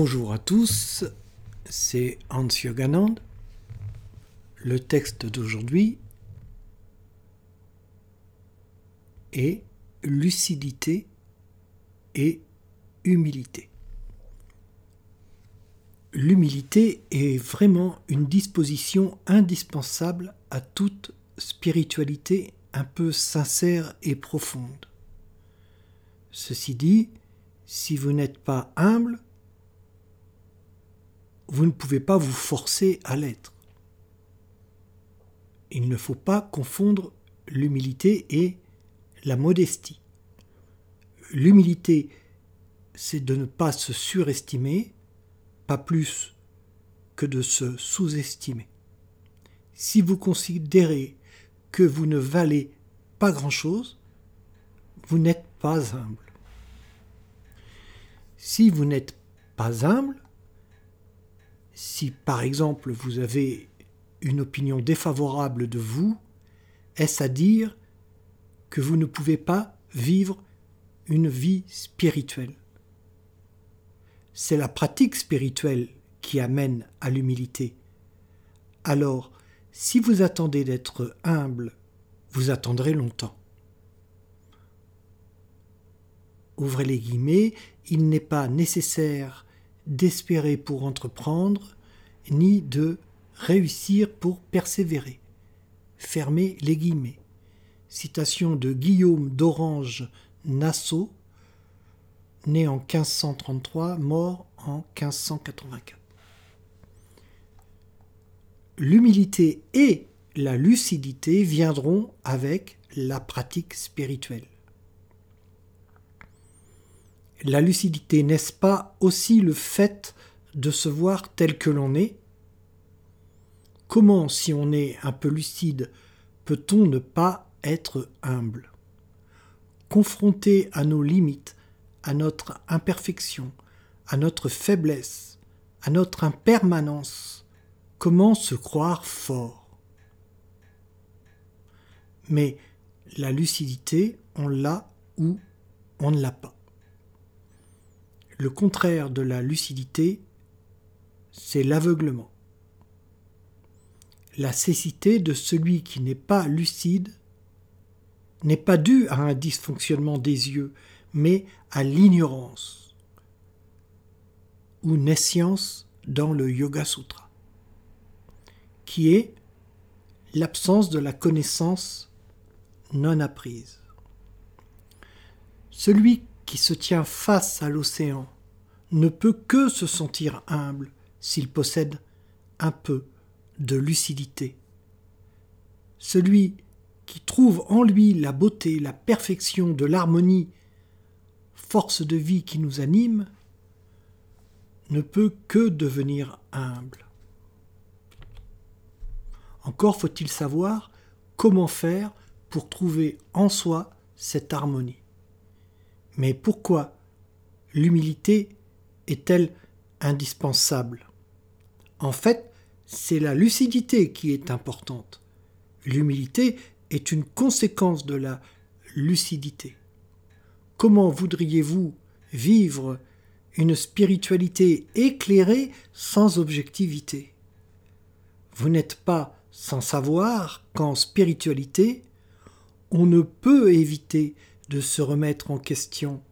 Bonjour à tous, c'est Hans Yoganand. Le texte d'aujourd'hui est lucidité et humilité. L'humilité est vraiment une disposition indispensable à toute spiritualité un peu sincère et profonde. Ceci dit, si vous n'êtes pas humble, vous ne pouvez pas vous forcer à l'être. Il ne faut pas confondre l'humilité et la modestie. L'humilité, c'est de ne pas se surestimer, pas plus que de se sous-estimer. Si vous considérez que vous ne valez pas grand-chose, vous n'êtes pas humble. Si vous n'êtes pas humble, si par exemple vous avez une opinion défavorable de vous, est-ce à dire que vous ne pouvez pas vivre une vie spirituelle? C'est la pratique spirituelle qui amène à l'humilité. Alors, si vous attendez d'être humble, vous attendrez longtemps. Ouvrez les guillemets, il n'est pas nécessaire d'espérer pour entreprendre, ni de réussir pour persévérer. Fermez les guillemets. Citation de Guillaume d'Orange Nassau, né en 1533, mort en 1584 l'humilité et la lucidité viendront avec la pratique spirituelle. La lucidité, n'est-ce pas aussi le fait de se voir tel que l'on est? Comment, si on est un peu lucide, peut-on ne pas être humble? Confronté à nos limites, à notre imperfection, à notre faiblesse, à notre impermanence, Comment se croire fort? Mais la lucidité, on l'a ou on ne l'a pas. Le contraire de la lucidité, c'est l'aveuglement. La cécité de celui qui n'est pas lucide n'est pas due à un dysfonctionnement des yeux, mais à l'ignorance ou nescience dans le Yoga Sutra qui est l'absence de la connaissance non apprise. Celui qui se tient face à l'océan ne peut que se sentir humble s'il possède un peu de lucidité. Celui qui trouve en lui la beauté, la perfection de l'harmonie, force de vie qui nous anime, ne peut que devenir humble. Encore faut-il savoir comment faire pour trouver en soi cette harmonie. Mais pourquoi l'humilité est-elle indispensable? En fait, c'est la lucidité qui est importante. L'humilité est une conséquence de la lucidité. Comment voudriez-vous vivre une spiritualité éclairée sans objectivité? Vous n'êtes pas sans savoir qu'en spiritualité, on ne peut éviter de se remettre en question,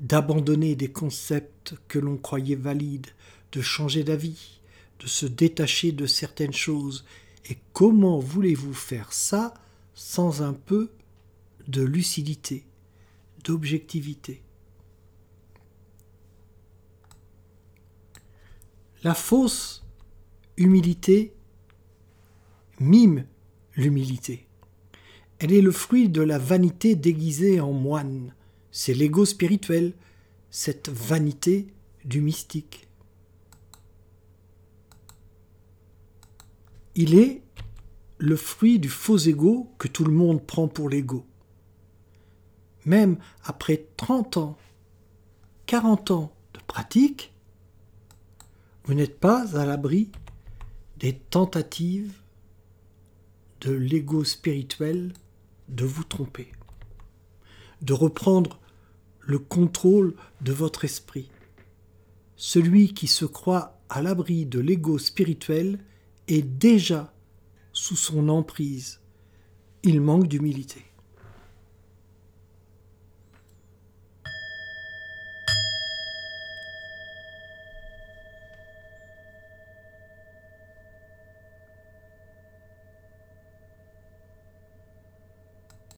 d'abandonner des concepts que l'on croyait valides, de changer d'avis, de se détacher de certaines choses. Et comment voulez-vous faire ça sans un peu de lucidité, d'objectivité? La fausse humilité mime l'humilité. Elle est le fruit de la vanité déguisée en moine. C'est l'ego spirituel, cette vanité du mystique. Il est le fruit du faux ego que tout le monde prend pour l'ego. Même après 30 ans, 40 ans de pratique, vous n'êtes pas à l'abri des tentatives de l'ego spirituel de vous tromper, de reprendre le contrôle de votre esprit. celui qui se croit à l'abri de l'ego spirituel est déjà sous son emprise. Il manque d'humilité.